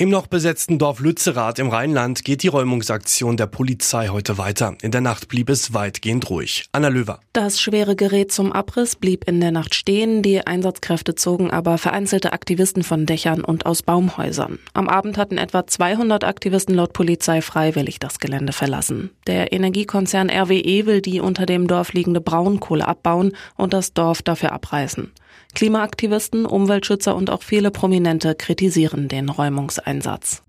Im noch besetzten Dorf Lützerath im Rheinland geht die Räumungsaktion der Polizei heute weiter. In der Nacht blieb es weitgehend ruhig. Anna Löwer. Das schwere Gerät zum Abriss blieb in der Nacht stehen. Die Einsatzkräfte zogen aber vereinzelte Aktivisten von Dächern und aus Baumhäusern. Am Abend hatten etwa 200 Aktivisten laut Polizei freiwillig das Gelände verlassen. Der Energiekonzern RWE will die unter dem Dorf liegende Braunkohle abbauen und das Dorf dafür abreißen. Klimaaktivisten, Umweltschützer und auch viele Prominente kritisieren den Räumungseinsatz.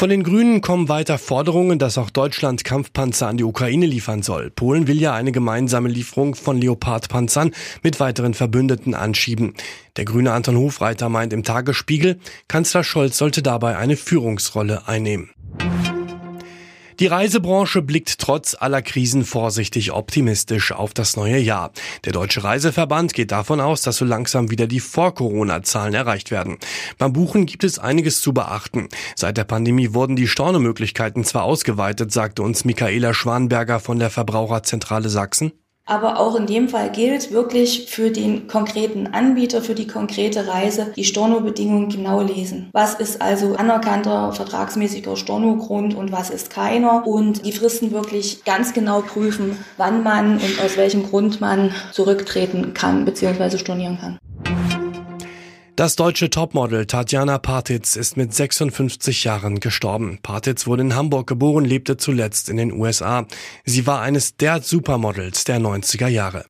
Von den Grünen kommen weiter Forderungen, dass auch Deutschland Kampfpanzer an die Ukraine liefern soll. Polen will ja eine gemeinsame Lieferung von Leopard-Panzern mit weiteren Verbündeten anschieben. Der grüne Anton Hofreiter meint im Tagesspiegel, Kanzler Scholz sollte dabei eine Führungsrolle einnehmen. Die Reisebranche blickt trotz aller Krisen vorsichtig optimistisch auf das neue Jahr. Der Deutsche Reiseverband geht davon aus, dass so langsam wieder die Vor-Corona-Zahlen erreicht werden. Beim Buchen gibt es einiges zu beachten. Seit der Pandemie wurden die Stornomöglichkeiten zwar ausgeweitet, sagte uns Michaela Schwanberger von der Verbraucherzentrale Sachsen. Aber auch in dem Fall gilt wirklich für den konkreten Anbieter, für die konkrete Reise, die Stornobedingungen genau lesen. Was ist also anerkannter vertragsmäßiger Stornogrund und was ist keiner? Und die Fristen wirklich ganz genau prüfen, wann man und aus welchem Grund man zurücktreten kann bzw. stornieren kann. Das deutsche Topmodel Tatjana Partitz ist mit 56 Jahren gestorben. Partitz wurde in Hamburg geboren, lebte zuletzt in den USA. Sie war eines der Supermodels der 90er Jahre.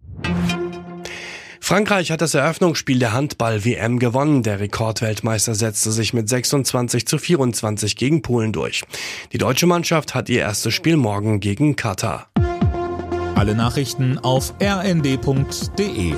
Frankreich hat das Eröffnungsspiel der Handball-WM gewonnen. Der Rekordweltmeister setzte sich mit 26 zu 24 gegen Polen durch. Die deutsche Mannschaft hat ihr erstes Spiel morgen gegen Katar. Alle Nachrichten auf rnd.de